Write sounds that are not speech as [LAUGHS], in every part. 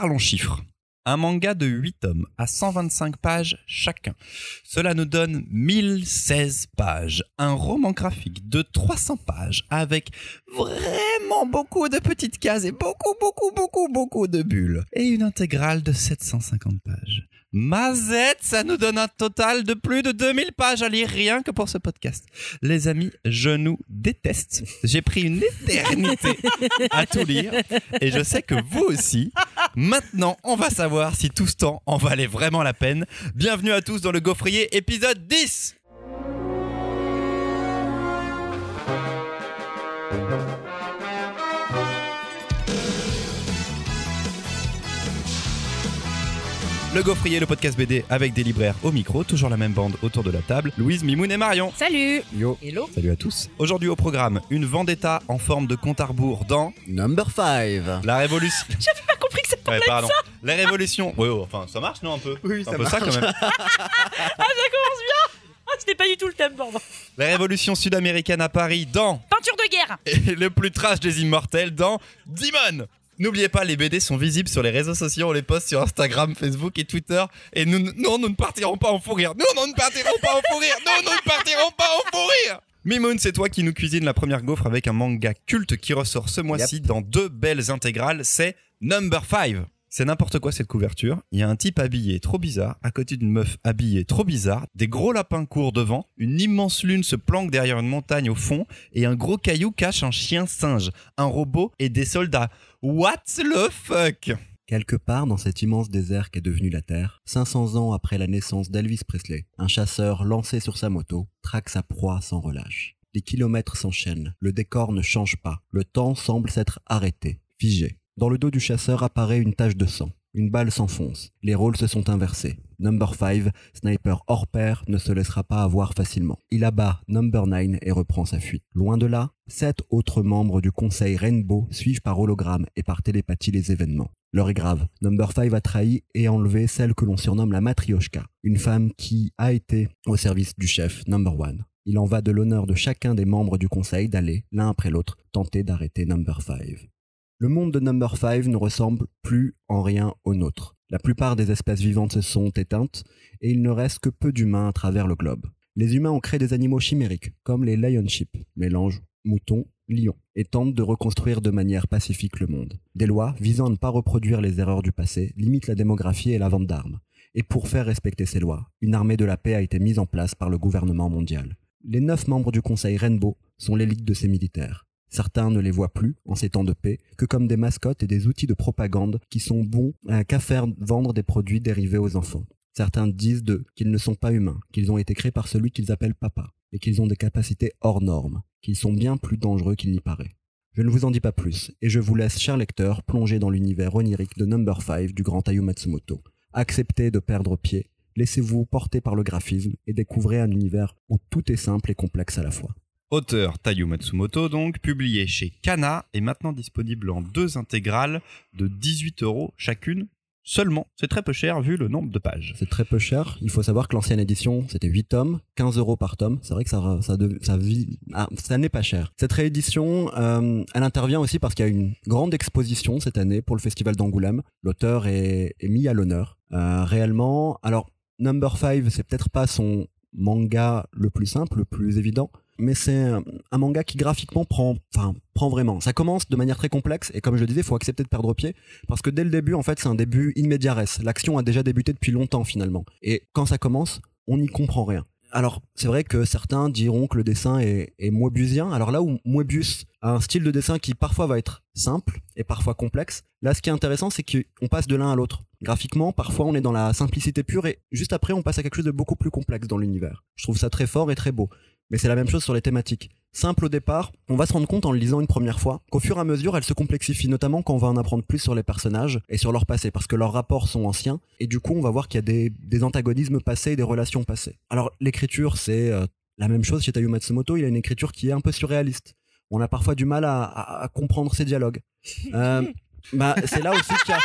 parlons chiffres. Un manga de 8 tomes à 125 pages chacun. Cela nous donne 1016 pages. Un roman graphique de 300 pages avec vraiment beaucoup de petites cases et beaucoup, beaucoup, beaucoup, beaucoup de bulles. Et une intégrale de 750 pages. Mazette, ça nous donne un total de plus de 2000 pages à lire rien que pour ce podcast. Les amis, je nous déteste. J'ai pris une éternité à tout lire et je sais que vous aussi. Maintenant, on va savoir si tout ce temps en valait vraiment la peine. Bienvenue à tous dans le Gaufrier épisode 10. Le Gaufrier, le podcast BD avec des libraires au micro, toujours la même bande autour de la table. Louise, Mimoun et Marion. Salut Yo. Hello Salut à tous. Aujourd'hui au programme, une vendetta en forme de compte à rebours dans Number 5. la révolution. [LAUGHS] J'avais pas compris que ça Ouais, pardon. La révolution. Ouais, ouais, enfin, ça marche non un peu? Oui, C'est un ça peu ça quand même. [LAUGHS] Ah, ça commence bien Ah, c'était pas du tout le thème, pardon. La révolution sud-américaine à Paris dans Peinture de guerre et le plus trash des immortels dans Demon. N'oubliez pas, les BD sont visibles sur les réseaux sociaux, on les poste sur Instagram, Facebook et Twitter. Et nous, non, nous ne partirons pas en fou rire. Non, nous ne partirons pas en fou rire. Non, nous ne partirons pas en fou rire. Mimoun, c'est toi qui nous cuisine la première gaufre avec un manga culte qui ressort ce mois-ci dans deux belles intégrales. C'est Number 5. C'est n'importe quoi cette couverture. Il y a un type habillé trop bizarre, à côté d'une meuf habillée trop bizarre, des gros lapins courent devant, une immense lune se planque derrière une montagne au fond, et un gros caillou cache un chien singe, un robot et des soldats. What the fuck? Quelque part dans cet immense désert qu'est devenu la Terre, 500 ans après la naissance d'Elvis Presley, un chasseur lancé sur sa moto traque sa proie sans relâche. Les kilomètres s'enchaînent, le décor ne change pas, le temps semble s'être arrêté, figé. Dans le dos du chasseur apparaît une tache de sang. Une balle s'enfonce. Les rôles se sont inversés. Number 5, sniper hors pair, ne se laissera pas avoir facilement. Il abat Number 9 et reprend sa fuite. Loin de là, sept autres membres du conseil Rainbow suivent par hologramme et par télépathie les événements. L'heure est grave. Number 5 a trahi et enlevé celle que l'on surnomme la matrioshka, une femme qui a été au service du chef Number 1. Il en va de l'honneur de chacun des membres du conseil d'aller, l'un après l'autre, tenter d'arrêter Number 5. Le monde de Number 5 ne ressemble plus en rien au nôtre. La plupart des espèces vivantes se sont éteintes et il ne reste que peu d'humains à travers le globe. Les humains ont créé des animaux chimériques, comme les Lionship, mélange mouton, lion, et tentent de reconstruire de manière pacifique le monde. Des lois visant à ne pas reproduire les erreurs du passé limitent la démographie et la vente d'armes. Et pour faire respecter ces lois, une armée de la paix a été mise en place par le gouvernement mondial. Les neuf membres du Conseil Rainbow sont l'élite de ces militaires. Certains ne les voient plus, en ces temps de paix, que comme des mascottes et des outils de propagande qui sont bons qu'à faire vendre des produits dérivés aux enfants. Certains disent d'eux qu'ils ne sont pas humains, qu'ils ont été créés par celui qu'ils appellent papa, et qu'ils ont des capacités hors normes, qu'ils sont bien plus dangereux qu'il n'y paraît. Je ne vous en dis pas plus, et je vous laisse, cher lecteur, plonger dans l'univers onirique de Number 5 du grand Ayu Matsumoto. Acceptez de perdre pied, laissez-vous porter par le graphisme, et découvrez un univers où tout est simple et complexe à la fois. Auteur Tayu Matsumoto, donc, publié chez Kana et maintenant disponible en deux intégrales de 18 euros chacune seulement. C'est très peu cher vu le nombre de pages. C'est très peu cher. Il faut savoir que l'ancienne édition, c'était 8 tomes, 15 euros par tome. C'est vrai que ça, ça, ça, vit- ah, ça n'est pas cher. Cette réédition, euh, elle intervient aussi parce qu'il y a une grande exposition cette année pour le Festival d'Angoulême. L'auteur est, est mis à l'honneur. Euh, réellement, alors, Number 5, c'est peut-être pas son manga le plus simple, le plus évident, mais c'est un, manga qui graphiquement prend, enfin, prend vraiment. Ça commence de manière très complexe et comme je le disais, il faut accepter de perdre pied parce que dès le début, en fait, c'est un début res. L'action a déjà débuté depuis longtemps finalement. Et quand ça commence, on n'y comprend rien. Alors, c'est vrai que certains diront que le dessin est, est moebusien. Alors là où Moebius a un style de dessin qui parfois va être simple et parfois complexe, là ce qui est intéressant c'est qu'on passe de l'un à l'autre. Graphiquement, parfois on est dans la simplicité pure et juste après on passe à quelque chose de beaucoup plus complexe dans l'univers. Je trouve ça très fort et très beau. Mais c'est la même chose sur les thématiques. Simple au départ, on va se rendre compte en le lisant une première fois qu'au fur et à mesure, elle se complexifie, notamment quand on va en apprendre plus sur les personnages et sur leur passé, parce que leurs rapports sont anciens, et du coup, on va voir qu'il y a des, des antagonismes passés et des relations passées. Alors, l'écriture, c'est euh, la même chose chez Tayu Matsumoto, il a une écriture qui est un peu surréaliste. On a parfois du mal à, à- à comprendre ses dialogues. Euh, [LAUGHS] bah, c'est là aussi qu'il y a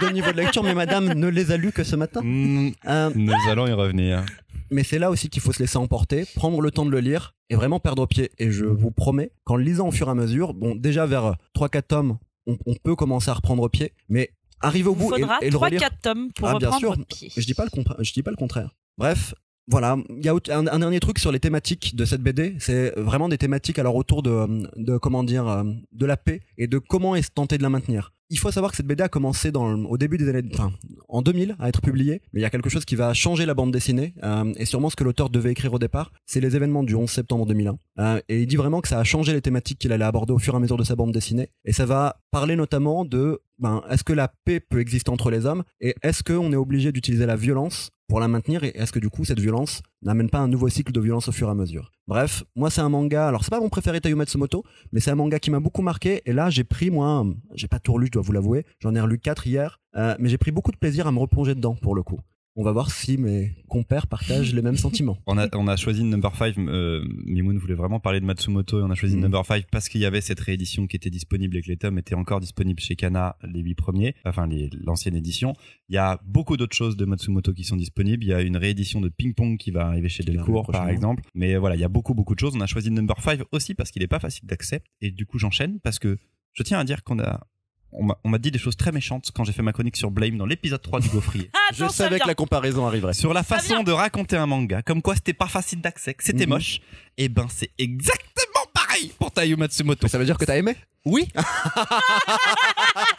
de niveau de lecture, mais madame ne les a lus que ce matin. Mm, Euh, nous allons y revenir. mais c'est là aussi qu'il faut se laisser emporter, prendre le temps de le lire et vraiment perdre pied. Et je vous promets qu'en le lisant au fur et à mesure, bon, déjà vers 3-4 tomes, on, on peut commencer à reprendre pied, mais arriver au bout et, faudra et le relire. 3-4 tomes pour Ah, bien reprendre sûr. pied. Je dis pas le je dis pas le contraire. Bref, voilà, il y a un, un dernier truc sur les thématiques de cette BD, c'est vraiment des thématiques alors autour de, de comment dire euh, de la paix et de comment est tenter de la maintenir. Il faut savoir que cette BD a commencé au début des années, enfin, en 2000 à être publiée, mais il y a quelque chose qui va changer la bande dessinée euh, et sûrement ce que l'auteur devait écrire au départ, c'est les événements du 11 septembre 2001. Euh, et il dit vraiment que ça a changé les thématiques qu'il allait aborder au fur et à mesure de sa bande dessinée et ça va parler notamment de ben, est-ce que la paix peut exister entre les hommes et est-ce qu'on est obligé d'utiliser la violence pour la maintenir et est-ce que du coup cette violence n'amène pas un nouveau cycle de violence au fur et à mesure? Bref, moi c'est un manga, alors c'est pas mon préféré Tayu Matsumoto, mais c'est un manga qui m'a beaucoup marqué et là j'ai pris moi, j'ai pas tout relu je dois vous l'avouer, j'en ai relu 4 hier, euh, mais j'ai pris beaucoup de plaisir à me replonger dedans pour le coup. On va voir si mes compères partagent les mêmes [LAUGHS] sentiments. On a, on a choisi Number 5. Euh, Mimoun voulait vraiment parler de Matsumoto et on a choisi Mhm. Number 5 parce qu'il y avait cette réédition qui était disponible et que les tomes étaient encore disponibles chez Kana, les huit premiers, enfin l'ancienne édition. Il y a beaucoup d'autres choses de Matsumoto qui sont disponibles. Il y a une réédition de Ping Pong qui va arriver chez Delcourt, par exemple. Mais voilà, il y a beaucoup, beaucoup de choses. On a choisi Number 5 aussi parce qu'il est pas facile d'accès. Et du coup, j'enchaîne parce que je tiens à dire qu'on a, on m'a dit des choses très méchantes quand j'ai fait ma chronique sur Blame dans l'épisode 3 du Gaufrier. [LAUGHS] Ah, Je savais que la comparaison arriverait. sur la façon de raconter un manga, comme quoi c'était pas facile d'accès, que c'était Mhm. moche, et ben c'est exactement pareil pour Taio Matsumoto. Mais ça veut dire que t'as aimé? Oui, [LAUGHS]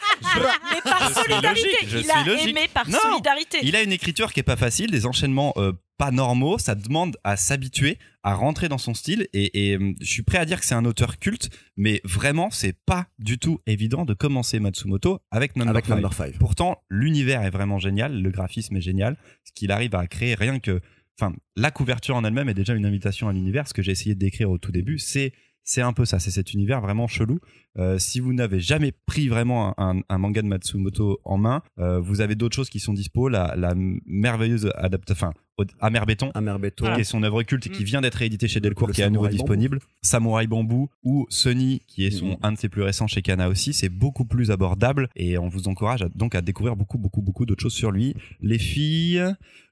Mais par Je suis solidarité. logique, il a logique. aimé par Non. solidarité. il a une écriture qui est pas facile, des enchaînements euh, pas normaux, ça demande à s'habituer, à rentrer dans son style, et, et, euh, je suis prêt à dire que c'est un auteur culte, mais vraiment c'est pas du tout évident de commencer Matsumoto avec Number avec Five. Number 5 Pourtant, l'univers est vraiment génial, le graphisme est génial, ce qu'il arrive à créer, rien que, enfin, la couverture en elle-même est déjà une invitation à l'univers. Ce que j'ai essayé de décrire au tout début, c'est c'est un peu ça, c'est cet univers vraiment chelou. Euh, si vous n'avez jamais pris vraiment un, un- manga de Matsumoto en main, euh, vous avez d'autres choses qui sont dispo. La, la merveilleuse adaptation, enfin, Amer Béton, Amer Béton. qui est son œuvre culte et qui Mm. vient d'être réédité chez Delcourt, Le qui est à nouveau Samouraï Bambou. disponible. Samouraï Bambou ou Sony, qui est son Mhm. un de ses plus récents chez Kana aussi, c'est beaucoup plus abordable et on vous encourage à- donc à découvrir beaucoup beaucoup beaucoup d'autres choses sur lui. Les filles,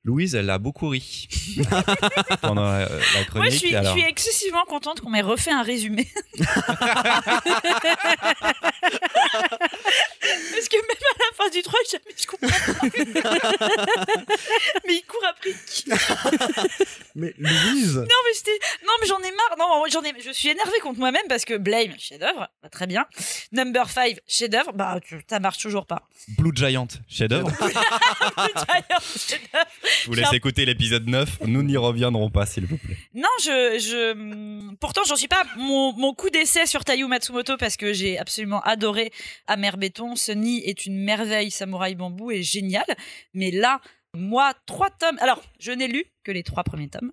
Louise, elle a beaucoup ri [LAUGHS] pendant la, la chronique. Moi, je suis, je alors. suis excessivement contente qu'on m'ait refait un résumé. [LAUGHS] Parce que même à la fin du 3, jamais je comprends pas. mais il court après qui Mais Louise Non, mais j'étais. Non, mais j'en ai marre. Non, j'en ai. Je suis énervée contre moi-même parce que Blame, chef-d'œuvre, bah, très bien. Number 5, chef-d'œuvre, bah, tu- ça marche toujours pas. Blue Giant, chef-d'œuvre. [LAUGHS] D'ailleurs, chef-d'œuvre. Je vous laisse écouter l'épisode 9. Nous n'y reviendrons pas, s'il vous plaît. Non, je, je, pourtant, j'en suis pas mon, mon coup d'essai sur Tayu Matsumoto parce que j'ai absolument adoré Amer Béton. Sunny est une merveille. Samouraï Bambou est génial. Mais là, moi, trois tomes. Alors, je n'ai lu que les trois premiers tomes.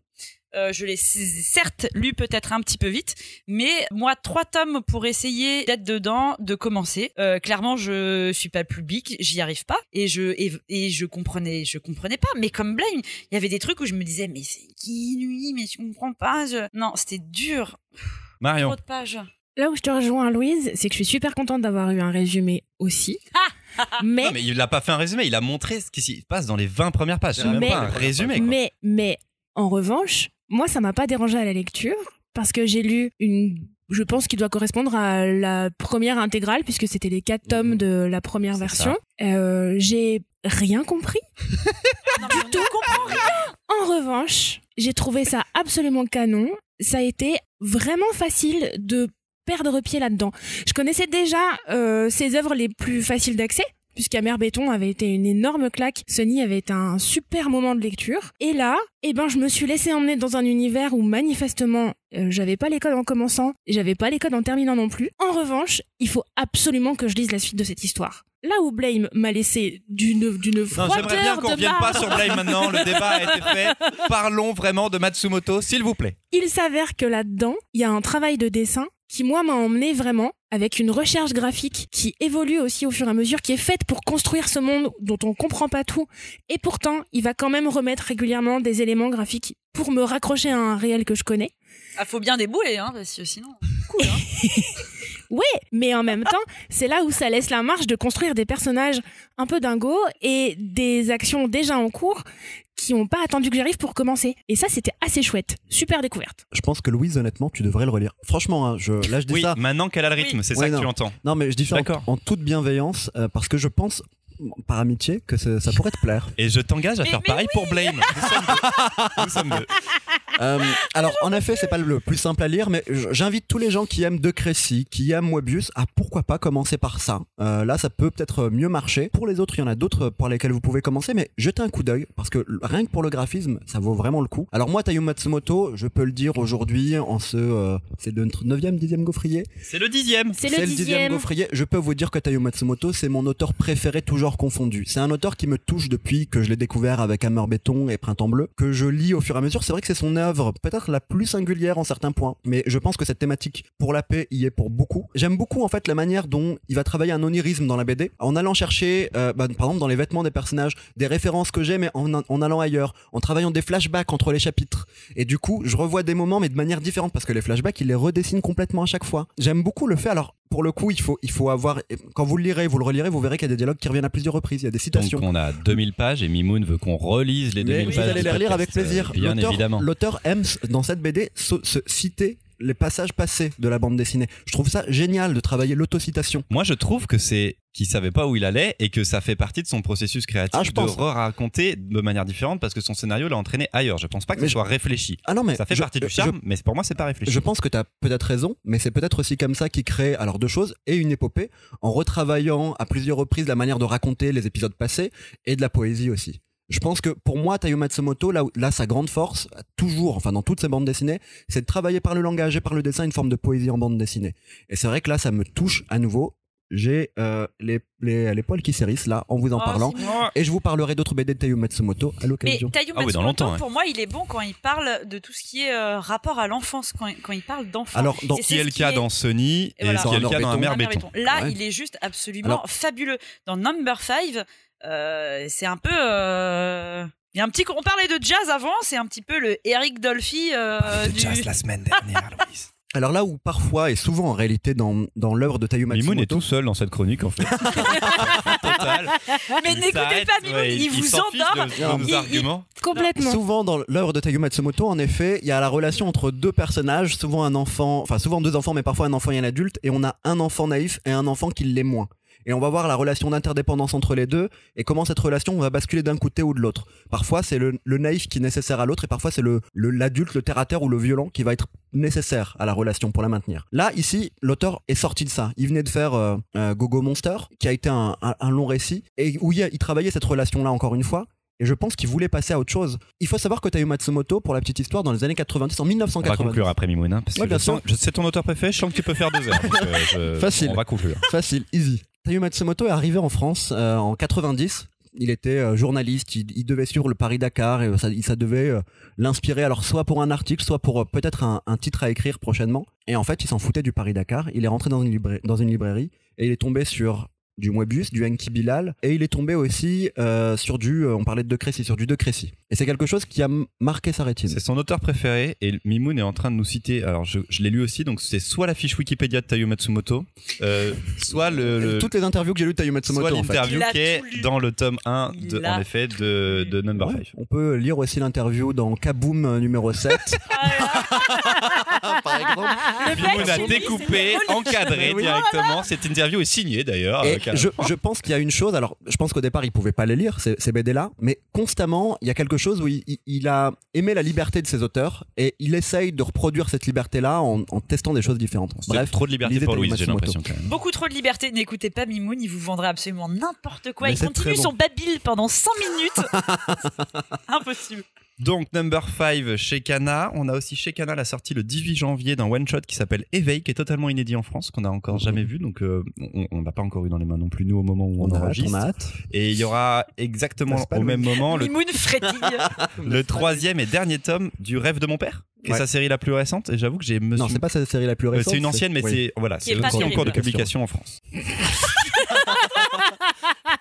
Euh, je l'ai certes lu peut-être un petit peu vite, mais moi trois tomes pour essayer d'être dedans, de commencer. Euh, clairement, je suis pas le public, j'y arrive pas, et je et, et je comprenais, je comprenais pas. Mais comme Blame, il y avait des trucs où je me disais mais c'est qui lui, mais je comprends pas. Je... Non, c'était dur, Marion. trop de pages. Là où je te rejoins, Louise, c'est que je suis super contente d'avoir eu un résumé aussi. [LAUGHS] mais, Non, mais il n'a pas fait un résumé, il a montré ce qui s'y passe dans les 20 premières pages. C'est même Mais- pas un résumé. quoi. mais, mais, en revanche, moi, ça m'a pas dérangé à la lecture parce que j'ai lu une, je pense qu'il doit correspondre à la première intégrale puisque c'était les quatre tomes Mhm. de la première C'est version. Euh, j'ai rien compris. [LAUGHS] Non, ne comprend rien. En revanche, j'ai trouvé ça absolument canon. Ça a été vraiment facile de perdre pied là-dedans. Je connaissais déjà euh, ses œuvres les plus faciles d'accès. Puisqu'Amer Béton avait été une énorme claque, Sony avait été un super moment de lecture. Et là, eh ben, je me suis laissé emmener dans un univers où manifestement, euh, j'avais pas les codes en commençant, et j'avais pas les codes en terminant non plus. En revanche, il faut absolument que je lise la suite de cette histoire. Là où Blame m'a laissé d'une d'une Non, froideur j'aimerais bien qu'on de revienne pas sur Blame maintenant. Le débat a été fait. [LAUGHS] Parlons vraiment de Matsumoto, s'il vous plaît. Il s'avère que là-dedans, il y a un travail de dessin qui, moi, m'a emmené vraiment avec une recherche graphique qui évolue aussi au fur et à mesure, qui est faite pour construire ce monde dont on comprend pas tout. Et pourtant, il va quand même remettre régulièrement des éléments graphiques pour me raccrocher à un réel que je connais. Ah, faut bien débouler, hein, parce que sinon, cool. Hein. [LAUGHS] Ouais, mais en même temps, c'est là où ça laisse la marge de construire des personnages un peu dingos et des actions déjà en cours qui n'ont pas attendu que j'arrive pour commencer. Et ça, c'était assez chouette. Super découverte. Je pense que Louise, honnêtement, tu devrais le relire. Franchement, hein, je, là je dis Oui, ça. maintenant qu'elle a le rythme, c'est ça que tu entends. Non, mais je dis ça en, en toute bienveillance euh, parce que je pense par amitié, que ça, ça pourrait te plaire. Et je t'engage à Mais- faire mais pareil pour Blame. [LAUGHS] Nous sommes deux. Nous sommes deux. Euh, alors, en effet, c'est pas le plus simple à lire, mais j'invite tous les gens qui aiment De Crécy, qui aiment Moebius, à pourquoi pas commencer par ça. Euh, là, ça peut peut-être mieux marcher. Pour les autres, il y en a d'autres par lesquels vous pouvez commencer, mais jetez un coup d'œil, parce que rien que pour le graphisme, ça vaut vraiment le coup. Alors moi, Tayo Matsumoto, je peux le dire aujourd'hui, en ce... euh, c'est le 9e, 10e gaufrier C'est le dixième. C'est le dixième. gaufrier. Je peux vous dire que Tayo Matsumoto, c'est mon auteur préféré, toujours confondu. C'est un auteur qui me touche depuis que je l'ai découvert avec Hammer Béton et Printemps Bleu, que je lis au fur et à mesure. C'est vrai que c'est son œuvre, peut-être la plus singulière en certains points, mais je pense que cette thématique pour la paix y est pour beaucoup. J'aime beaucoup en fait la manière dont il va travailler un onirisme dans la BD, en allant chercher, euh, bah, par exemple dans les vêtements des personnages, des références que j'ai, mais en, en allant ailleurs, en travaillant des flashbacks entre les chapitres. Et du coup, je revois des moments, mais de manière différente, parce que les flashbacks, il les redessine complètement à chaque fois. J'aime beaucoup le fait. Alors, pour le coup, il faut, il faut avoir. Quand vous le lirez, vous le relirez, vous verrez qu'il y a des dialogues qui reviennent à plusieurs reprises. Il y a des Donc citations. on a 2000 pages et Mimoun veut qu'on relise les 2000 Mais vous pages. allez les relire avec plaisir. Bien évidemment. L'auteur aime s- dans cette BD se citer les passages passés de la bande dessinée. Je trouve ça génial de travailler l'autocitation. Moi, je trouve que c'est qu'il savait pas où il allait et que ça fait partie de son processus créatif Ah, je de raconter de manière différente parce que son scénario l'a entraîné ailleurs. Je pense pas que Mais ce je- soit réfléchi. Ah non, mais Ça fait je- partie du charme, mais pour moi, c'est pas réfléchi. Je pense que tu as peut-être raison, mais c'est peut-être aussi comme ça qu'il crée alors deux choses et une épopée en retravaillant à plusieurs reprises la manière de raconter les épisodes passés et de la poésie aussi. Je pense que pour moi, Tayo Matsumoto, là, sa grande force, toujours, enfin dans toutes ses bandes dessinées, c'est de travailler par le langage et par le dessin une forme de poésie en bande dessinée. Et c'est vrai que là, ça me touche à nouveau. J'ai euh, les, les, les poils qui s'hérissent là en vous en Oh, parlant. Et je vous parlerai d'autres BD de Tayo Matsumoto à Mais l'occasion. Tayu Ah oui, dans Matsumoto, ouais. pour moi, il est bon quand il parle de tout ce qui est euh, rapport à l'enfance, quand, quand il parle d'enfants. Alors, dans, qui est le cas est- dans Sony et, voilà. qui est le cas dans Béton. Béton. Là, Ouais. il est juste absolument Alors- fabuleux. Dans Number 5, euh, c'est un peu. euh, Il y a un petit. On parlait de jazz avant, c'est un petit peu le Eric Dolphy euh, de du. jazz la semaine dernière, [LAUGHS] Louise. alors là où parfois et souvent en réalité dans, dans l'œuvre de Tayo Mimoun est Matsumoto, tout seul dans cette chronique en fait. [LAUGHS] Total. [LAUGHS] Mais Il n'écoutez pas Mimoun, ouais, il vous s'en fiche endort. de- de il- arguments. Complètement. Souvent dans l'œuvre de Tayu Matsumoto, en effet, il y a la relation entre deux personnages, souvent un enfant, enfin souvent deux enfants, mais parfois un enfant et un adulte, et on a un enfant naïf et un enfant qui l'est moins. Et on va voir la relation d'interdépendance entre les deux et comment cette relation va basculer d'un côté ou de l'autre. Parfois c'est le, le naïf qui est nécessaire à l'autre et parfois c'est le le- l'adulte, le, terre à terre ou le violent qui va être nécessaire à la relation pour la maintenir. Là ici, l'auteur est sorti de ça. Il venait de faire euh, euh, Gogo Monster, qui a été un, un- un long récit et où il, travaillait cette relation là encore une fois. Et je pense qu'il voulait passer à autre chose. Il faut savoir que Tayo Matsumoto, pour la petite histoire, dans les années 90, en On va 1990, conclure après Mimoun, hein, parce que Ouais, bien je sens- je- c'est ton auteur préféré, je sens que tu peux faire deux heures. euh, je- [LAUGHS] Facile. On va conclure. facile, easy. Matsumoto est arrivé en France euh, en 90. Il était euh, journaliste, il, devait suivre le Paris-Dakar et euh, ça, devait l'inspirer alors soit pour un article, soit pour peut-être un, titre à écrire prochainement. Et en fait, il s'en foutait du Paris-Dakar. Il est rentré dans une librairie et il est tombé sur du Moebius, du Enki Bilal, et il est tombé aussi euh, sur du, euh, on parlait de De Crécy, sur du De Crécy. Et c'est quelque chose qui a marqué sa rétine. C'est son auteur préféré et Mimoun est en train de nous citer. Alors je, je l'ai lu aussi, donc c'est soit la fiche Wikipédia de Tayo Matsumoto, euh, soit le, le- Toutes les interviews que j'ai lues de Tayo Matsumoto, soit en fait. l'interview qui est dans le tome 1 Il de, a en effet de, de Number Ouais, 5. on peut lire aussi l'interview dans Kaboom numéro 7. [LAUGHS] Ah, [LAUGHS] par exemple. Mimoun a découpé, encadré directement. Cette interview est signée d'ailleurs. Et. Je, je pense qu'il y a une chose, alors je pense qu'au départ il pouvait pas les lire, ces, ces BD-là, mais constamment il y a quelque chose où il, il- il a aimé la liberté de ses auteurs et il essaye de reproduire cette liberté-là en, en testant des choses différentes. Bref, trop de liberté pour Louise, j'ai l'impression. Beaucoup trop de liberté. N'écoutez pas Mimoun, il vous vendrait absolument n'importe quoi. Mais il continue bon. son babil pendant 100 minutes. [LAUGHS] Impossible. Donc Number 5 chez Kana. On a aussi chez Kana la sortie le 18 janvier d'un one shot qui s'appelle Éveil, qui est totalement inédit en France, qu'on n'a encore jamais vu. Donc euh, on l'a pas encore eu dans les mains non plus nous au moment où on, on a hâte, enregistre. on a hâte. Et il y aura exactement au même moment [LAUGHS] [LAUGHS] le, troisième et dernier tome du Rêve de mon père, qui est sa série la plus récente. Et j'avoue que j'ai me Non, suis- c'est pas sa série la plus Euh, récente. c'est une ancienne, mais oui. c'est voilà, Qui c'est en cours de publication en France. [LAUGHS]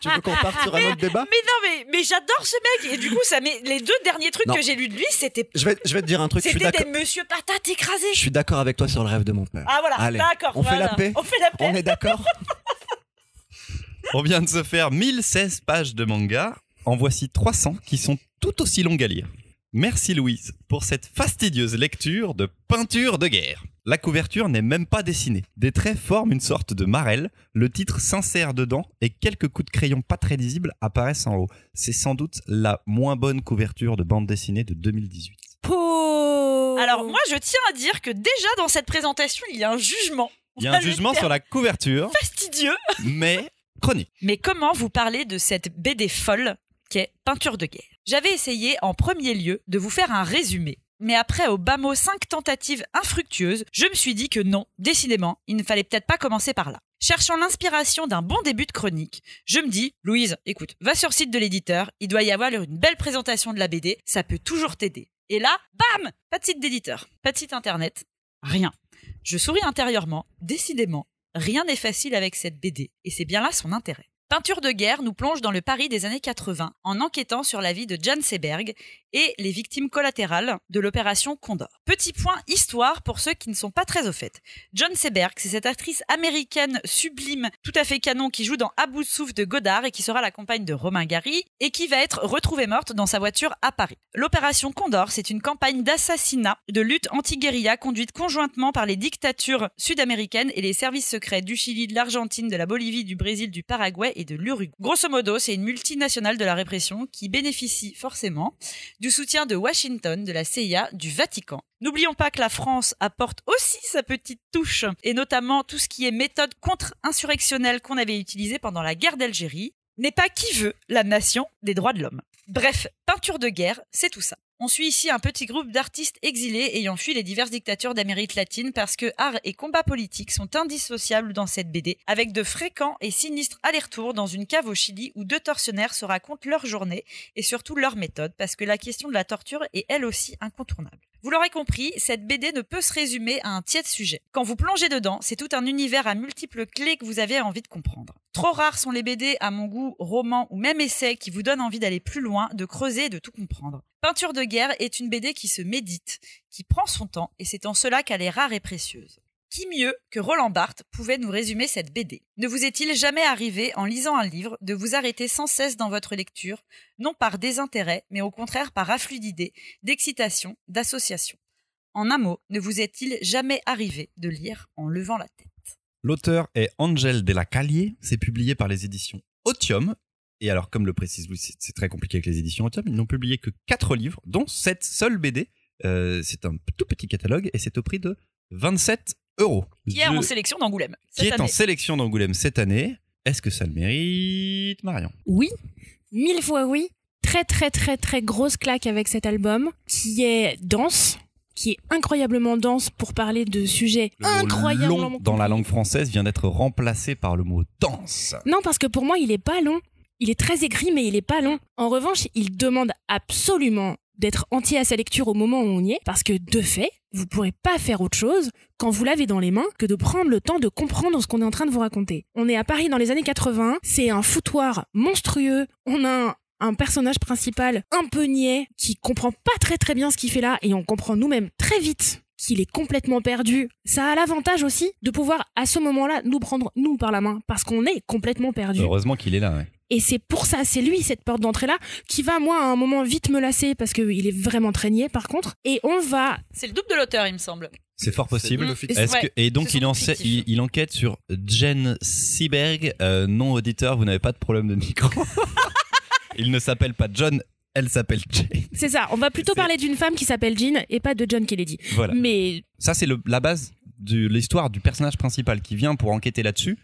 Tu veux qu'on parte sur un autre débat [LAUGHS] Mais non, mais, mais j'adore ce mec. Et du coup, ça met les deux derniers trucs Non. que j'ai lus de lui, c'était je vais, je vais te dire un truc. Je suis c'était d'accord. des monsieur patates écrasés. Je suis d'accord avec toi sur le rêve de mon père. Ah voilà, Allez, d'accord. on fait voilà. la paix On fait la paix. On est d'accord [LAUGHS] On vient de se faire 1016 pages de manga. En voici 300 qui sont tout aussi longues à lire. Merci Louise pour cette fastidieuse lecture de peinture de guerre. La couverture n'est même pas dessinée. Des traits forment une sorte de marelle, le titre s'insère dedans et quelques coups de crayon pas très lisibles apparaissent en haut. C'est sans doute la moins bonne couverture de bande dessinée de 2018. Po Alors moi, je tiens à dire que déjà dans cette présentation, il y a un jugement. Il y a un [LAUGHS] jugement sur la couverture, fastidieux. [LAUGHS] mais chronique. Mais comment vous parler de cette BD folle qu'est Peinture de guerre? J'avais essayé en premier lieu de vous faire un résumé. Mais après, au bas mot, cinq tentatives infructueuses, je me suis dit que non, décidément, il ne fallait peut-être pas commencer par là. Cherchant l'inspiration d'un bon début de chronique, je me dis, Louise, écoute, va sur le site de l'éditeur, il doit y avoir une belle présentation de la BD, ça peut toujours t'aider. Et là, bam Pas de site d'éditeur, pas de site internet, rien. Je souris intérieurement, décidément, rien n'est facile avec cette BD, et c'est bien là son intérêt. Peinture de guerre nous plonge dans le Paris des années 80 en enquêtant sur la vie de Jan Seberg et les victimes collatérales de l'opération Condor. Petit point histoire pour ceux qui ne sont pas très au fait. John Seberg, c'est cette actrice américaine sublime, tout à fait canon, qui joue dans À bout de de Godard et qui sera la compagne de Romain Gary et qui va être retrouvée morte dans sa voiture à Paris. L'opération Condor, c'est une campagne d'assassinat, de lutte anti-guérilla conduite conjointement par les dictatures sud-américaines et les services secrets du Chili, de l'Argentine, de la Bolivie, du Brésil, du Paraguay et de l'Uruguay. Grosso modo, c'est une multinationale de la répression qui bénéficie forcément du soutien de Washington, de la CIA, du Vatican. N'oublions pas que la France apporte aussi sa petite touche, et notamment tout ce qui est méthode contre-insurrectionnelle qu'on avait utilisée pendant la guerre d'Algérie, n'est pas qui veut la nation des droits de l'homme. Bref, peinture de guerre, c'est tout ça. On suit ici un petit groupe d'artistes exilés ayant fui les diverses dictatures d'Amérique latine parce que art et combat politique sont indissociables dans cette BD, avec de fréquents et sinistres allers-retours dans une cave au Chili où deux tortionnaires se racontent leur journée et surtout leur méthode, parce que la question de la torture est elle aussi incontournable. Vous l'aurez compris, cette BD ne peut se résumer à un tiède sujet. Quand vous plongez dedans, c'est tout un univers à multiples clés que vous avez envie de comprendre. Trop rares sont les BD, à mon goût, romans ou même essais qui vous donnent envie d'aller plus loin, de creuser et de tout comprendre. Peinture de guerre est une BD qui se médite, qui prend son temps, et c'est en cela qu'elle est rare et précieuse. Qui mieux que Roland Barthes pouvait nous résumer cette BD Ne vous est-il jamais arrivé, en lisant un livre, de vous arrêter sans cesse dans votre lecture, non par désintérêt, mais au contraire par afflux d'idées, d'excitation, d'association? En un mot, ne vous est-il jamais arrivé de lire en levant la tête? L'auteur est Angel de la Callier, c'est publié par les éditions Otium. Et alors, comme le précise Louis, c'est- c'est très compliqué avec les éditions Otium, ils n'ont publié que 4 livres, dont cette seule BD. Euh, c'est un tout petit catalogue et c'est au prix de 27 euros. Qui est en sélection d'Angoulême qui cette est en année. sélection d'Angoulême cette année. Est-ce que ça le mérite, Marion? Oui, mille fois oui. Très très très très grosse claque avec cet album qui est dense, qui est incroyablement dense pour parler de sujets Le mot incroyablement long dans la langue française vient d'être remplacé par le mot dense. Non, parce que pour moi, il est pas long. Il est très écrit, mais il est pas long. En revanche, il demande absolument d'être entier à sa lecture au moment où on y est, parce que de fait, vous pourrez pas faire autre chose quand vous l'avez dans les mains que de prendre le temps de comprendre ce qu'on est en train de vous raconter. On est à Paris dans les années 80, c'est un foutoir monstrueux, on a un, personnage principal un peu niais qui comprend pas très très bien ce qu'il fait là et on comprend nous-mêmes très vite qu'il est complètement perdu. Ça a l'avantage aussi de pouvoir à ce moment-là nous prendre nous par la main parce qu'on est complètement perdu. Heureusement qu'il est là. ouais. Et c'est pour ça, c'est lui, cette porte d'entrée-là, qui va, moi, à un moment, vite me lasser, parce qu'il est vraiment très niais, par contre. Et on va... C'est le double de l'auteur, il me semble. C'est fort possible. Ouais, que- et donc il, il, il enquête sur Jen Seberg, euh, non auditeur, vous n'avez pas de problème de micro. [LAUGHS] il ne s'appelle pas John, elle s'appelle Jane. C'est ça, on va plutôt parler d'une femme qui s'appelle Jean et pas de John Kennedy. Voilà. Mais Ça c'est la base de l'histoire du personnage principal qui vient pour enquêter là-dessus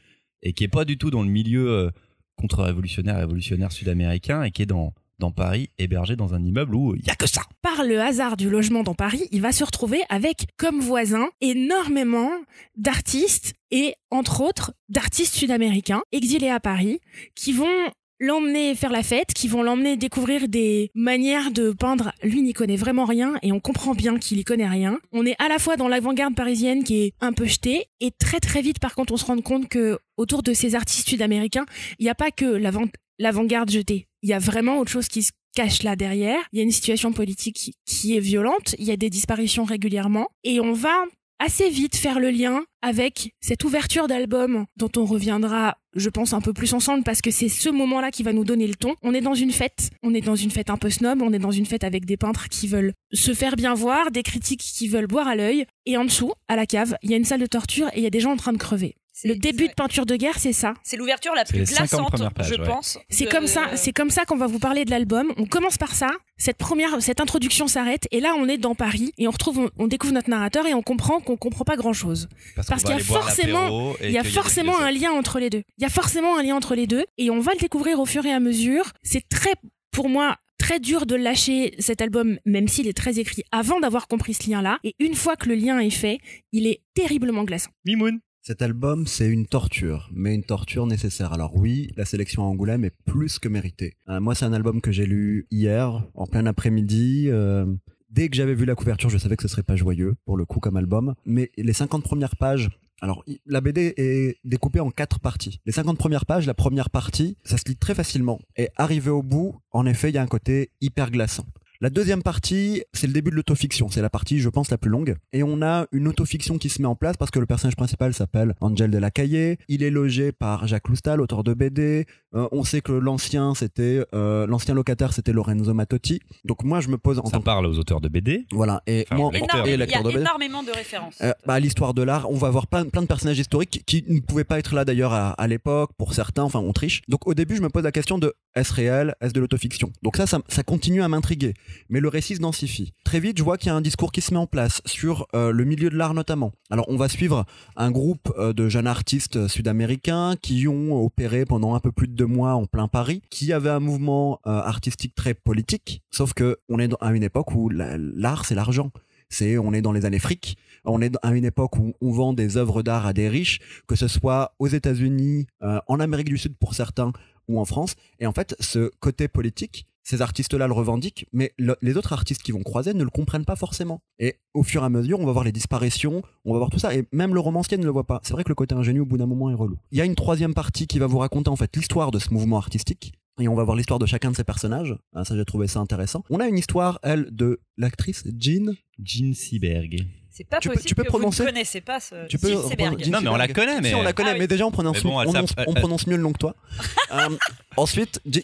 et qui est pas du tout dans le milieu euh, contre-révolutionnaire, révolutionnaire sud-américain et qui est dans, dans Paris, hébergé dans un immeuble où il y a que ça. par le hasard du logement dans Paris, il va se retrouver avec comme voisins énormément d'artistes et entre autres d'artistes sud-américains exilés à Paris qui vont l'emmener faire la fête, qui vont l'emmener découvrir des manières de peindre. Lui n'y connaît vraiment rien et on comprend bien qu'il y connaît rien. On est à la fois dans l'avant-garde parisienne qui est un peu jetée et très très vite par contre on se rend compte que autour de ces artistes sud-américains, il n'y a pas que l'avant- l'avant-garde jetée. Il y a vraiment autre chose qui se cache là derrière. Il y a une situation politique qui est violente. Il y a des disparitions régulièrement. Et on va assez vite faire le lien avec cette ouverture d'album dont on reviendra, je pense, un peu plus ensemble parce que c'est ce moment-là qui va nous donner le ton. On est dans une fête, on est dans une fête un peu snob, on est dans une fête avec des peintres qui veulent se faire bien voir, des critiques qui veulent boire à l'œil, et en dessous, à la cave, il y a une salle de torture et il y a des gens en train de crever. Le début de peinture de guerre, c'est ça. C'est l'ouverture la plus les 50 glaçante, pages, je ouais. pense. C'est de- comme ça, c'est comme ça qu'on va vous parler de l'album. On commence par ça. Cette première, cette introduction s'arrête et là on est dans Paris et on retrouve, on, on découvre notre narrateur et on comprend qu'on comprend pas grand chose. Parce, qu'il y a forcément- Il y a forcément un lien entre les deux. Il y a forcément un lien entre les deux et on va le découvrir au fur et à mesure. C'est très, pour moi, très dur de lâcher cet album, même s'il est très écrit avant d'avoir compris ce lien-là. Et une fois que le lien est fait, il est terriblement glaçant. Mimoun. Cet album, c'est une torture, mais une torture nécessaire. Alors oui, la sélection à Angoulême est plus que méritée. Euh, moi, c'est un album que j'ai lu hier, en plein après-midi. euh, dès que j'avais vu la couverture, je savais que ce serait pas joyeux, pour le coup, comme album. Mais les 50 premières pages... Alors, la BD est découpée en quatre parties. Les 50 premières pages, la première partie, ça se lit très facilement. Et arrivé au bout, en effet, il y a un côté hyper glaçant. La deuxième partie, c'est le début de l'autofiction. C'est la partie, je pense, la plus longue. Et on a une autofiction qui se met en place parce que le personnage principal s'appelle Angel de la Caillé. Il est logé par Jacques Loustal, auteur de BD. Euh, on sait que l'ancien, c'était euh, l'ancien locataire, c'était Lorenzo Mattotti. Donc moi, je me pose en Ça tant parle aux auteurs de BD. voilà. Et Enfin, moi, lecteur. Énorme. et Il y a de BD. énormément de références. Euh, bah, l'histoire de l'art, on va avoir plein, plein de personnages historiques qui ne pouvaient pas être là d'ailleurs à, à l'époque, pour certains, enfin on triche. Donc au début je me pose la question de est-ce réel, est-ce de l'autofiction? Donc ça, ça, ça continue à m'intriguer, mais le récit se densifie. Très vite je vois qu'il y a un discours qui se met en place sur euh, le milieu de l'art notamment. Alors on va suivre un groupe euh, de jeunes artistes euh, sud-américains qui ont opéré pendant un peu plus de deux mois en plein Paris, qui avaient un mouvement artistique très politique, sauf que on est à une époque où la- l'art c'est l'argent. C'est, on est dans les années fric, on est à une époque où on vend des œuvres d'art à des riches, que ce soit aux États-Unis, en Amérique du Sud pour certains ou en France. Et en fait, ce côté politique, ces artistes-là le revendiquent, mais le- les autres artistes qui vont croiser ne le comprennent pas forcément. Et au fur et à mesure, on va voir les disparitions, on va voir tout ça, et même le romancier ne le voit pas. C'est vrai que le côté ingénieux, au bout d'un moment, est relou. Il y a une troisième partie qui va vous raconter en fait l'histoire de ce mouvement artistique. Et on va voir l'histoire de chacun de ces personnages. Ah, ça, j'ai trouvé ça intéressant. On a une histoire, elle, de l'actrice Jean Jean Seberg. C'est pas tu peux- possible tu peux que prononcer vous ne connaissez pas ce Tu peux Gilles Non, mais on la connaît, mais- Si, on la connaît, Ah oui. mais déjà on prononce, bon, on, prononce mieux le nom que toi. [LAUGHS] Euh, ensuite, et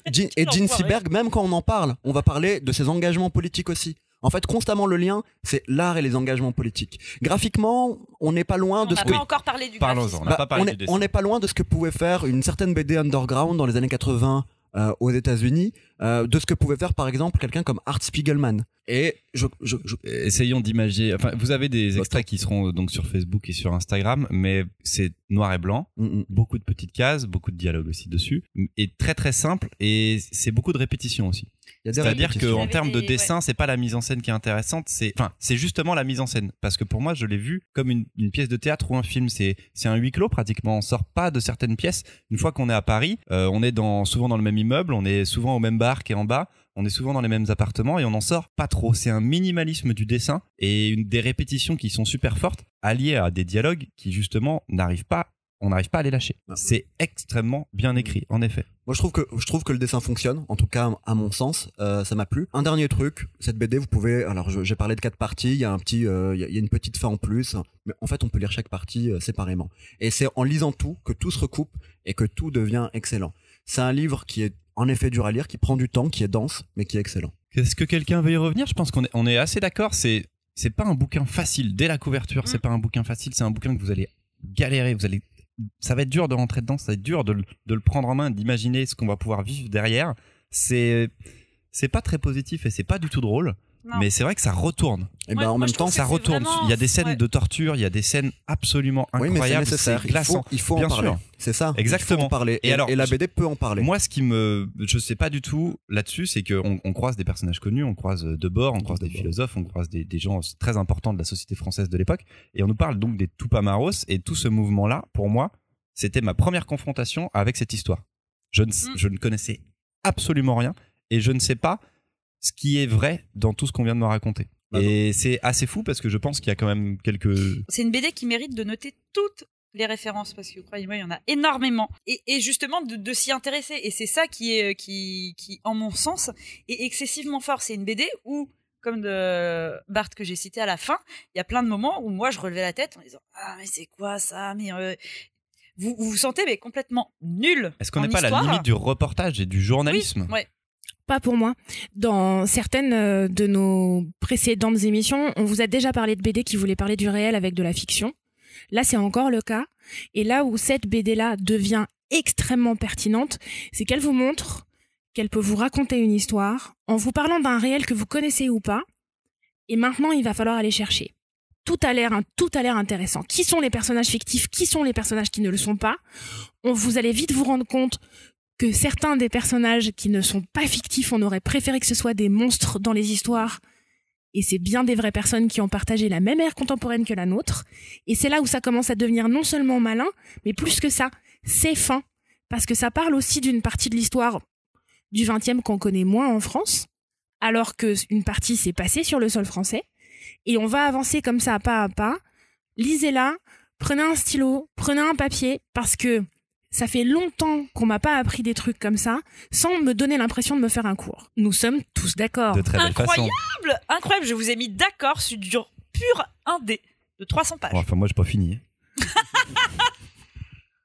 enfoiré. Seberg, même quand on en parle, on va parler de ses engagements politiques aussi. En fait, constamment le lien, c'est l'art et les engagements politiques. Graphiquement, on n'est pas loin On de ce que encore parlé. On n'a pas parlé on du est- dessin. on n'est pas loin de ce que pouvait faire une certaine BD underground dans les années 80 euh, aux États-Unis, euh, de ce que pouvait faire par exemple quelqu'un comme Art Spiegelman. Et je, je, je- Essayons d'imaginer. Enfin, vous avez des extraits qui seront euh, donc sur Facebook et sur Instagram, mais c'est noir et blanc, Mm, mm. beaucoup de petites cases, beaucoup de dialogues aussi dessus, et très très simple. Et c'est beaucoup de répétitions aussi. C'est-à-dire qu'en termes de des- dessin, c'est pas la mise en scène qui est intéressante, c'est enfin c'est justement la mise en scène. Parce que pour moi, je l'ai vu comme une, une pièce de théâtre ou un film. C'est c'est un huis clos pratiquement. On sort pas de certaines pièces. Une fois qu'on est à Paris, euh, on est dans souvent dans le même immeuble, on est souvent au même bar qui est en bas. On est souvent dans les mêmes appartements et on n'en sort pas trop. C'est un minimalisme du dessin et une, des répétitions qui sont super fortes, alliées à des dialogues qui justement n'arrivent pas, on n'arrive pas à les lâcher. C'est extrêmement bien écrit, en effet. Moi, je trouve que je trouve que le dessin fonctionne. En tout cas, à mon sens, euh, ça m'a plu. Un dernier truc, cette BD, vous pouvez. Alors, j'ai parlé de quatre parties. Il y a un petit, euh, il y a- il y a une petite fin en plus. Mais en fait, on peut lire chaque partie euh, séparément. Et c'est en lisant tout que tout se recoupe et que tout devient excellent. C'est un livre qui est en effet dur à lire, qui prend du temps, qui est dense, mais qui est excellent. Est-ce que quelqu'un veut y revenir? Je pense qu'on est, on est assez d'accord. C'est, c'est pas un bouquin facile. Dès la couverture, c'est Mm. pas un bouquin facile. C'est un bouquin que vous allez galérer. Vous allez, ça va être dur de rentrer dedans. Ça va être dur de, le- prendre en main, d'imaginer ce qu'on va pouvoir vivre derrière. C'est, c'est pas très positif et c'est pas du tout drôle. Non. Mais c'est vrai que ça retourne. Et Moi- ben, en moi, même temps, Ça retourne. vraiment- Il y a des scènes ouais. de torture. Il y a des scènes absolument oui, mais c'est incroyables. nécessaire. Il faut, il faut Bien en parler. sûr. C'est ça. Exactement. Il faut en parler. Et Et, alors, et la BD peut en parler. Moi, ce qui me, je sais pas du tout là-dessus, c'est qu'on on croise des personnages connus, on croise de bord, on croise des Debord. philosophes, on croise des, des gens très importants de la société française de l'époque, et on nous parle donc des Tupamaros et tout ce mouvement-là. Pour moi, c'était ma première confrontation avec cette histoire. Je ne, Mm. je ne connaissais absolument rien et je ne sais pas ce qui est vrai dans tout ce qu'on vient de me raconter. Bah Et c'est assez fou parce que je pense qu'il y a quand même quelques. C'est une BD qui mérite de noter toutes les références parce que croyez-moi, il y en a énormément. Et, et justement de, de s'y intéresser. Et c'est ça qui est qui, qui, en mon sens, est excessivement fort. C'est une BD où comme de Bart que j'ai cité à la fin, il y a plein de moments où moi je relevais la tête en disant ah mais c'est quoi ça? Mais euh, vous, vous vous sentez mais complètement nul. Est-ce qu'on n'est pas à la limite du reportage et du journalisme? Oui, ouais. Pas pour moi. Dans certaines euh, de nos précédentes émissions, on vous a déjà parlé de BD qui voulait parler du réel avec de la fiction. Là, c'est encore le cas. Et là où cette BD-là devient extrêmement pertinente, c'est qu'elle vous montre qu'elle peut vous raconter une histoire en vous parlant d'un réel que vous connaissez ou pas. Et maintenant, il va falloir aller chercher. Tout a l'air, intéressant. Qui sont les personnages fictifs? Qui sont les personnages qui ne le sont pas? On vous allez vite vous rendre compte que certains des personnages qui ne sont pas fictifs, on aurait préféré que ce soit des monstres dans les histoires. Et c'est bien des vraies personnes qui ont partagé la même ère contemporaine que la nôtre. Et c'est là où ça commence à devenir non seulement malin, mais plus que ça, c'est fin. Parce que ça parle aussi d'une partie de l'histoire du 20e qu'on connaît moins en France, alors que une partie s'est passée sur le sol français. Et on va avancer comme ça, pas à pas. Lisez-la, prenez un stylo, prenez un papier, parce que ça fait longtemps qu'on m'a pas appris des trucs comme ça, sans me donner l'impression de me faire un cours. Nous sommes tous d'accord. De très belle façon. Incroyable, incroyable. Je vous ai mis d'accord sur du pur 1D de 300 pages. Bon, enfin, moi, j'ai pas fini. [LAUGHS]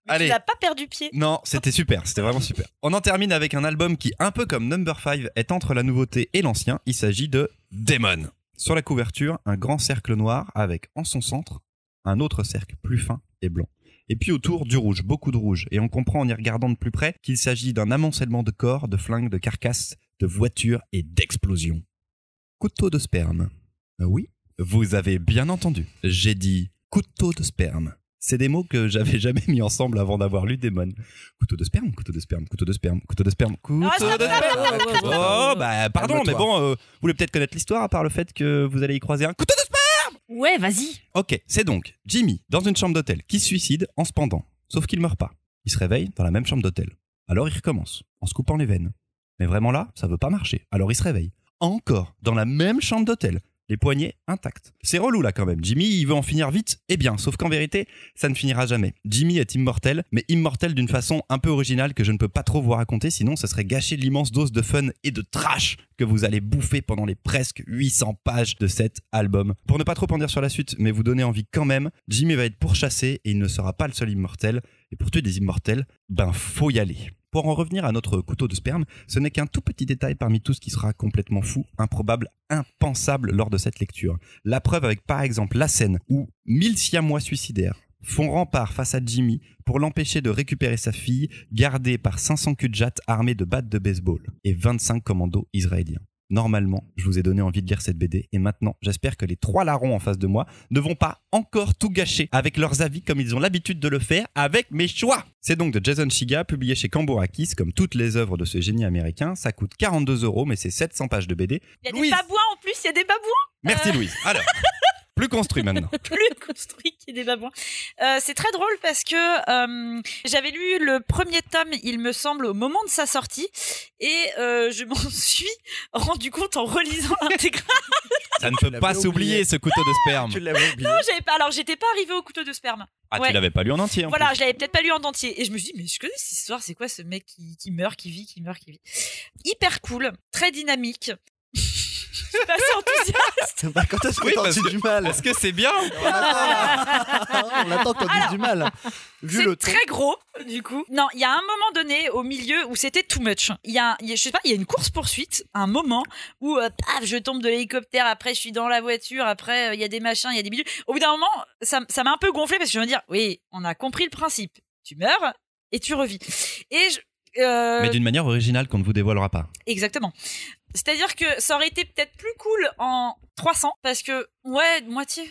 Allez. Tu n'as pas perdu pied. Non, c'était super, c'était vraiment super. On en termine avec un album qui, un peu comme Number 5, est entre la nouveauté et l'ancien. Il s'agit de Demon. Sur la couverture, un grand cercle noir avec en son centre un autre cercle plus fin et blanc. Et puis autour du rouge, beaucoup de rouge. Et on comprend en y regardant de plus près qu'il s'agit d'un amoncellement de corps, de flingues, de carcasses, de voitures et d'explosions. Couteau de sperme. Euh, Oui, vous avez bien entendu. J'ai dit couteau de sperme. C'est des mots que j'avais [LAUGHS] jamais mis ensemble avant d'avoir lu Demon. Couteau de sperme, couteau de sperme, couteau de sperme, couteau de sperme, couteau ça de sperme. Oh, bah pardon, mais bon, euh, vous voulez peut-être connaître l'histoire à part le fait que vous allez y croiser un couteau de sperme Ouais, vas-y. Ok, c'est donc Jimmy dans une chambre d'hôtel qui se suicide en se pendant. Sauf qu'il meurt pas. Il se réveille dans la même chambre d'hôtel. Alors il recommence, en se coupant les veines. Mais vraiment là, ça veut pas marcher. Alors il se réveille. Encore dans la même chambre d'hôtel. Les poignets intacts. C'est relou là quand même. Jimmy, il veut en finir vite et bien. Sauf qu'en vérité, ça ne finira jamais. Jimmy est immortel, mais immortel d'une façon un peu originale que je ne peux pas trop vous raconter, sinon ça serait gâcher l'immense dose de fun et de trash que vous allez bouffer pendant les presque 800 pages de cet album. Pour ne pas trop en dire sur la suite, mais vous donner envie quand même, Jimmy va être pourchassé et il ne sera pas le seul immortel. Et pour tuer des immortels, ben faut y aller. Pour en revenir à notre couteau de sperme, ce n'est qu'un tout petit détail parmi tout ce qui sera complètement fou, improbable, impensable lors de cette lecture. La preuve avec par exemple la scène où mille siamois suicidaires font rempart face à Jimmy pour l'empêcher de récupérer sa fille, gardée par 500 kudjats armés de battes de baseball et 25 commandos israéliens. Normalement, je vous ai donné envie de lire cette BD et maintenant, j'espère que les trois larrons en face de moi ne vont pas encore tout gâcher avec leurs avis comme ils ont l'habitude de le faire avec mes choix. C'est donc de Jason Shiga, publié chez Cambourakis, comme toutes les œuvres de ce génie américain. Ça coûte 42 euros, mais c'est 700 pages de BD. Il y a Louise. des babouins en plus, il y a des babouins Merci Louise. Alors, [LAUGHS] plus construit maintenant. [LAUGHS] plus y a des babouins. Euh, c'est très drôle parce que euh, j'avais lu le premier tome, il me semble, au moment de sa sortie, et euh, je m'en [LAUGHS] suis rendu compte en relisant l'intégrale. Ça ne peut pas s'oublier ce couteau de sperme. Tu l'avais oublié. Non, j'avais pas. Alors, j'étais pas arrivée au couteau de sperme. Ah, Ouais. tu l'avais pas lu en entier. en Voilà, plus. je l'avais peut-être pas lu en entier. Et je me suis dit, mais je connais cette histoire, c'est quoi ce mec qui, qui meurt, qui vit, qui meurt, qui vit? Hyper cool, très dynamique. Je suis pas assez enthousiaste. [LAUGHS] Bah, quand est-ce que Oui, parce que- du mal Est-ce que c'est bien On attend, [LAUGHS] on attend qu'on dise du mal. Vu C'est le ton. très gros, du coup. Non, il y a un moment donné au milieu où c'était too much. Il y a, il y a- je sais pas, il y a une course poursuite, un moment où euh, paf, je tombe de l'hélicoptère, après je suis dans la voiture, après euh, il y a des machins, il y a des bidules. Au bout d'un moment, ça, ça m'a un peu gonflé parce que je me dire, oui, on a compris le principe. Tu meurs et tu revis. Et je, euh, Mais d'une manière originale qu'on ne vous dévoilera pas. Exactement. C'est-à-dire que ça aurait été peut-être plus cool en 300 parce que ouais, moitié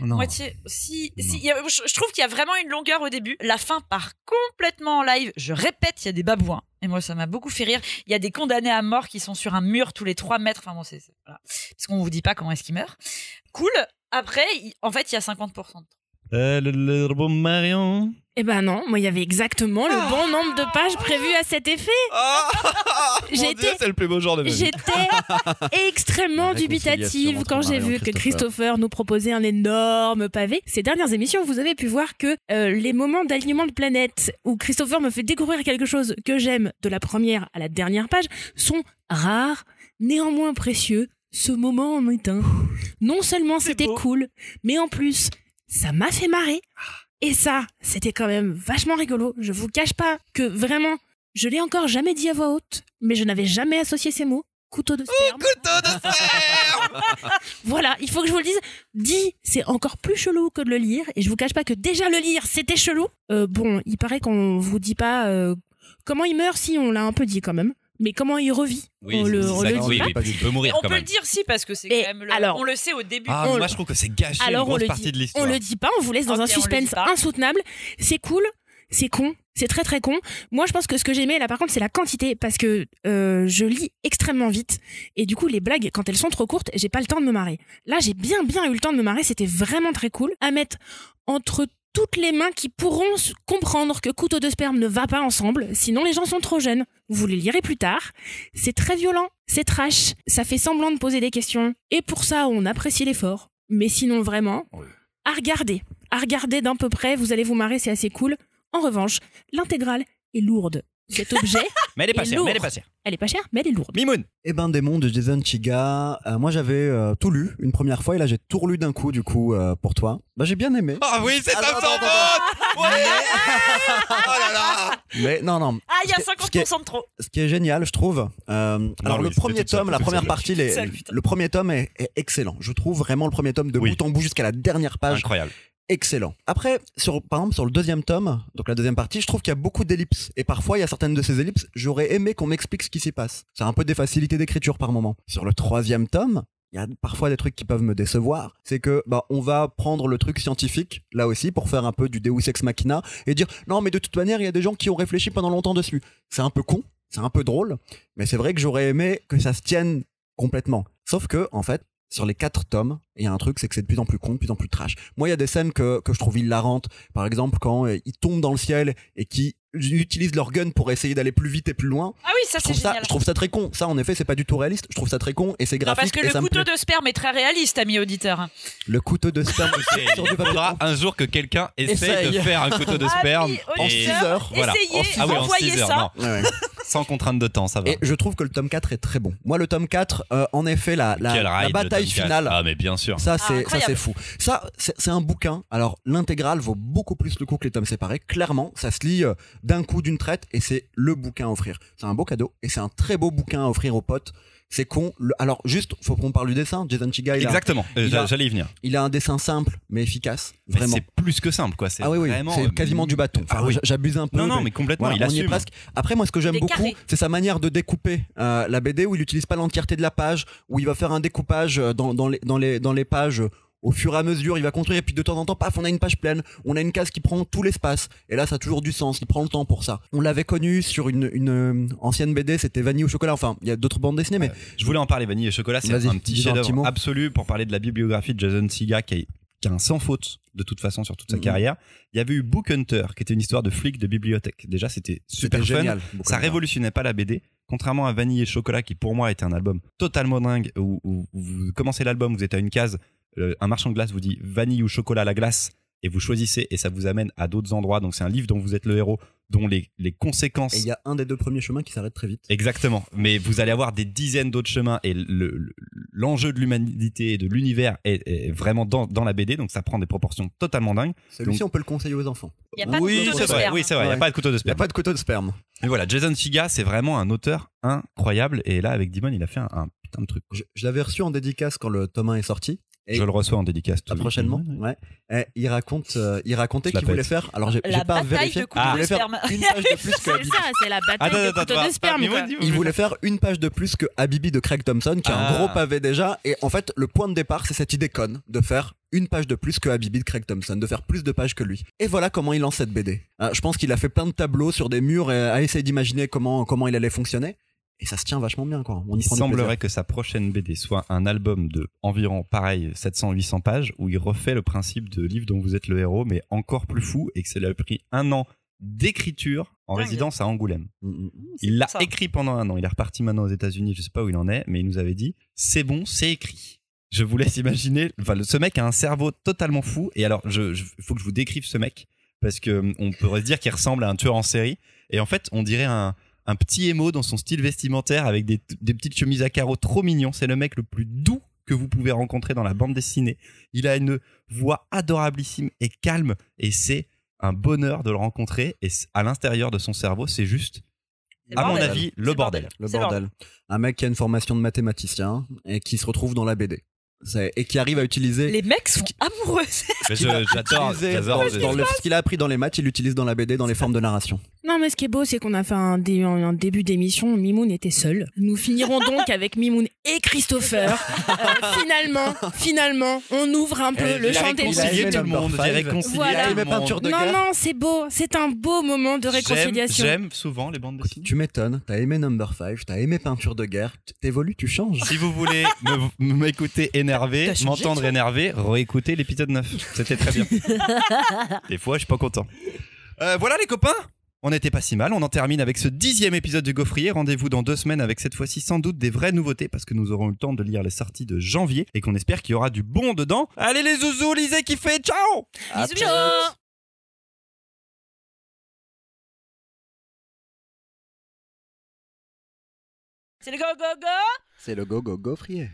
Non. moitié. Si, si il y a- je, je trouve qu'il y a vraiment une longueur au début. La fin part complètement en live. Je répète, il y a des babouins. Et moi, ça m'a beaucoup fait rire. Il y a des condamnés à mort qui sont sur un mur tous les 3 mètres. Enfin bon, c'est voilà. Parce qu'on vous dit pas comment est-ce qu'ils meurent. Cool. Après, en fait, il y a 50%. Euh, le, Marion. Eh ben non, moi il y avait exactement le bon nombre de pages prévues à cet effet. Ah [LAUGHS] Mon J'ai Dieu, été- c'est le plus beau jour de ma vie. J'étais [LAUGHS] extrêmement dubitative quand j'ai vu que Christopher. Nous proposait un énorme pavé. Ces dernières émissions, vous avez pu voir que euh, les moments d'alignement de planète où Christopher me fait découvrir quelque chose que j'aime de la première à la dernière page sont rares, néanmoins précieux, ce moment en est un. Non seulement c'était cool, mais en plus, ça m'a fait marrer. Et ça, c'était quand même vachement rigolo. Je vous cache pas que vraiment, je l'ai encore jamais dit à voix haute, mais je n'avais jamais associé ces mots. Couteau de sperme. Couteau de sperme [LAUGHS] Voilà, il faut que je vous le dise. Dit, c'est encore plus chelou que de le lire. Et je vous cache pas que déjà le lire, c'était chelou. Euh, bon, il paraît qu'on vous dit pas euh, comment il meurt, si on l'a un peu dit quand même. Mais comment il revit On le, c'est on ça, le dit oui, pas. oui, tu peux mourir On quand peut même. le dire si parce que c'est quand même le- alors- on le sait au début. Ah, On le- moi je trouve que c'est gâché Alors une on grosse le partie dit. de l'histoire. On le dit pas, on vous laisse dans un on suspense insoutenable. C'est cool, c'est con, c'est très très con. Moi je pense que ce que j'aimais là par contre c'est la quantité parce que euh, je lis extrêmement vite et du coup les blagues quand elles sont trop courtes j'ai pas le temps de me marrer. Là j'ai bien bien eu le temps de me marrer, c'était vraiment très cool à mettre entre toutes les mains qui pourront comprendre que couteau de sperme ne va pas ensemble, sinon les gens sont trop jeunes. Vous les lirez plus tard. C'est très violent, c'est trash, ça fait semblant de poser des questions, et pour ça on apprécie l'effort. Mais sinon vraiment, à regarder, à regarder d'un peu près, vous allez vous marrer, c'est assez cool. En revanche, l'intégrale est lourde. Cet objet, [LAUGHS] Mais elle est pas chère, mais elle est pas chère. elle est pas chère, mais elle est lourde. Mimoun Eh ben démon de Jason Chiga, euh, moi j'avais euh, tout lu une première fois et là j'ai tout relu d'un coup du coup euh, pour toi. Bah j'ai bien aimé. Ah oui, c'est Ah, non, non, faute Ouais [LAUGHS] Oh là là Mais non non, Ah, il y a Ce qui est- ce qui est- 50% de trop. ce qui est génial je trouve. euh, alors oui, le premier tome, la première partie, les- le premier tome est, est excellent. Je trouve vraiment le premier tome de Oui. bout en bout jusqu'à la dernière page Incroyable. Excellent. Après, sur, par exemple, sur le deuxième tome, donc la deuxième partie, je trouve qu'il y a beaucoup d'ellipses. Et parfois, il y a certaines de ces ellipses, j'aurais aimé qu'on m'explique ce qui s'y passe. C'est un peu des facilités d'écriture par moment. Sur le troisième tome, il y a parfois des trucs qui peuvent me décevoir. C'est que, bah, on va prendre le truc scientifique, là aussi, pour faire un peu du Deus Ex Machina, et dire, non, mais de toute manière, il y a des gens qui ont réfléchi pendant longtemps dessus. C'est un peu con, c'est un peu drôle, mais c'est vrai que j'aurais aimé que ça se tienne complètement. Sauf que, en fait, sur les quatre tomes, il y a un truc, c'est que c'est de plus en plus con, de plus en plus trash. Moi, il y a des scènes que, que je trouve hilarantes. Par exemple, quand euh, ils tombent dans le ciel et qui utilisent leur gun pour essayer d'aller plus vite et plus loin. Ah oui, ça c'est trouve ça, génial. je trouve ça très con. Ça, en effet, c'est pas du tout réaliste. Je trouve ça très con et c'est Non, graphique parce que et le couteau de sperme est très réaliste, ami auditeur. Le couteau de sperme [LAUGHS] sur Il faudra un jour que quelqu'un essaye de faire un couteau de sperme. en et- six heures. Voilà. Essayez, ah oui, en envoyez six heures, ça. non. Ouais. Sans contrainte de temps, ça va. Et je trouve que le tome 4 est très bon. Moi, le tome 4, euh, en effet, la, la, bataille finale. Ah, mais bien sûr. Ça, Ah, c'est ça, c'est fou. Ça, c'est c'est un bouquin. Alors, l'intégrale vaut beaucoup plus le coup que les tomes séparés. Clairement, ça se lit euh, d'un coup, d'une traite, et c'est le bouquin à offrir. C'est un beau cadeau, et c'est un très beau bouquin à offrir aux potes. C'est con. Le- Alors, juste, faut qu'on parle du dessin. Jason Chiga, il a, Exactement. Euh, a- J'allais y venir. il a un dessin simple, mais efficace. Vraiment. C'est plus que simple, quoi. C'est Ah oui, oui, vraiment, c'est euh, quasiment du bâton. Enfin, Ah oui. J'abuse un peu. Non, non, mais- mais complètement. Voilà, il assume. presque. Après, moi, ce que j'aime beaucoup, c'est sa manière de découper euh, la BD où il n'utilise pas l'entièreté de la page, où il va faire un découpage euh, dans, dans, les, dans, les, dans les pages. Au fur et à mesure, il va construire, et puis de temps en temps, paf, on a une page pleine, on a une case qui prend tout l'espace. Et là, ça a toujours du sens, il prend le temps pour ça. On l'avait connu sur une, une euh, ancienne BD, c'était Vanille au chocolat. Enfin, il y a d'autres bandes dessinées, mais Je voulais en parler, Vanille et Chocolat, c'est un petit chef-d'œuvre absolu pour parler de la bibliographie de Jason Siga qui, est- qui un sans faute de toute façon sur toute sa Mhm. carrière. Il y avait eu Book Hunter qui était une histoire de flic de bibliothèque. Déjà, c'était super fun. génial. Ça révolutionnait pas la BD, contrairement à Vanille et Chocolat qui pour moi était un album totalement dingue où, vous commencez l'album, vous êtes à une case, un marchand de glace vous dit vanille ou chocolat à la glace et vous choisissez et ça vous amène à d'autres endroits. Donc c'est un livre dont vous êtes le héros, dont les, les conséquences Et il y a un des deux premiers chemins qui s'arrête très vite. Exactement. Mais vous allez avoir des dizaines d'autres chemins et le- le- l'enjeu de l'humanité et de l'univers est, est vraiment dans, dans la BD, donc ça prend des proportions totalement dingues. Celui-ci, on peut le conseiller aux enfants. Il n'y a pas oui, de couteau c'est de vrai. sperme. Oui, c'est vrai. Il n'y a pas de couteau de Il n'y a sperme. pas de couteau de sperme. Et voilà, Jason Chiga, c'est vraiment un auteur incroyable. Et là, avec Dimon, il a fait un, un putain de truc. Je, je l'avais reçu en dédicace quand le tome 1 est sorti. Et Je le reçois en dédicace. Ah, tout- prochainement, Ouais, il raconte, euh, il racontait qu'il voulait faire. Alors j'ai pas bataille vérifié. Ah. il de voulait faire une page de plus que [LAUGHS] C'est Habibi. ça, c'est la bataille Attends, de attends, couteau attends, de sperme. attends, quoi. dis-moi, Il voulait faire une page de plus que Habibi de Craig Thompson, qui a un Ah. gros pavé déjà. Et en fait, le point de départ, c'est cette idée conne de faire une page de plus que Habibi de Craig Thompson, de faire plus de pages que lui. Et voilà comment il lance cette BD. Euh, je pense qu'il a fait plein de tableaux sur des murs et a essayé d'imaginer comment, comment il allait fonctionner. Et ça se tient vachement bien, quoi. On y Il prend semblerait que sa prochaine BD soit un album de environ pareil 700-800 pages où il refait le principe de livre dont vous êtes le héros mais encore plus fou et que ça lui a pris un an d'écriture en Dingue. résidence à Angoulême. Mm, mm. Il l'a écrit pendant un an. Il est reparti maintenant aux États-Unis. Je sais pas où il en est, mais il nous avait dit c'est bon, c'est écrit. Je vous laisse imaginer. Enfin, le- ce mec a un cerveau totalement fou. Et alors, je, je- faut que je vous décrive ce mec parce que hum, on pourrait se dire qu'il ressemble à un tueur en série. Et en fait, on dirait un, un petit émo dans son style vestimentaire avec des, des petites chemises à carreaux trop mignons. C'est le mec le plus doux que vous pouvez rencontrer dans la bande dessinée. Il a une voix adorablissime et calme et c'est un bonheur de le rencontrer et à l'intérieur de son cerveau, c'est juste, à mon bordel. avis, le bordel. Le bordel. Un mec qui a une formation de mathématicien et qui se retrouve dans la BD. Et qui arrive à utiliser. Les mecs sont amoureux. [LAUGHS] J'adore, utilisé j'adore. dans- dans le- ce qu'il a appris dans les maths, il l'utilise dans la BD, dans les formes de narration. Non, mais ce qui est beau, c'est qu'on a fait un, dé- un début d'émission. Mimoun était seul. Nous finirons donc [LAUGHS] avec Mimoun et Christopher. Euh, finalement, finalement, on ouvre un peu le il a champ des aimé tout le monde, Voilà. tout Il le aimait peinture monde. de Non, guerre. non, c'est beau. C'est un beau moment de réconciliation. J'aime souvent les bandes dessinées. Tu m'étonnes, t'as aimé Number 5, t'as aimé Peinture de guerre, t'évolues, tu changes. Si vous voulez [LAUGHS] me- m'écouter énervé, m'entendre énervé, réécoutez l'épisode 9. C'était très bien. [LAUGHS] Des fois, je suis pas content. Euh, voilà les copains on n'était pas si mal, on en termine avec ce dixième épisode du Gaufrier. Rendez-vous dans deux semaines avec cette fois-ci sans doute des vraies nouveautés parce que nous aurons eu le temps de lire les sorties de janvier et qu'on espère qu'il y aura du bon dedans. Allez les zouzous, lisez, kiffez, ciao Bisous, bisous. C'est le go go go C'est le go go gaufrier.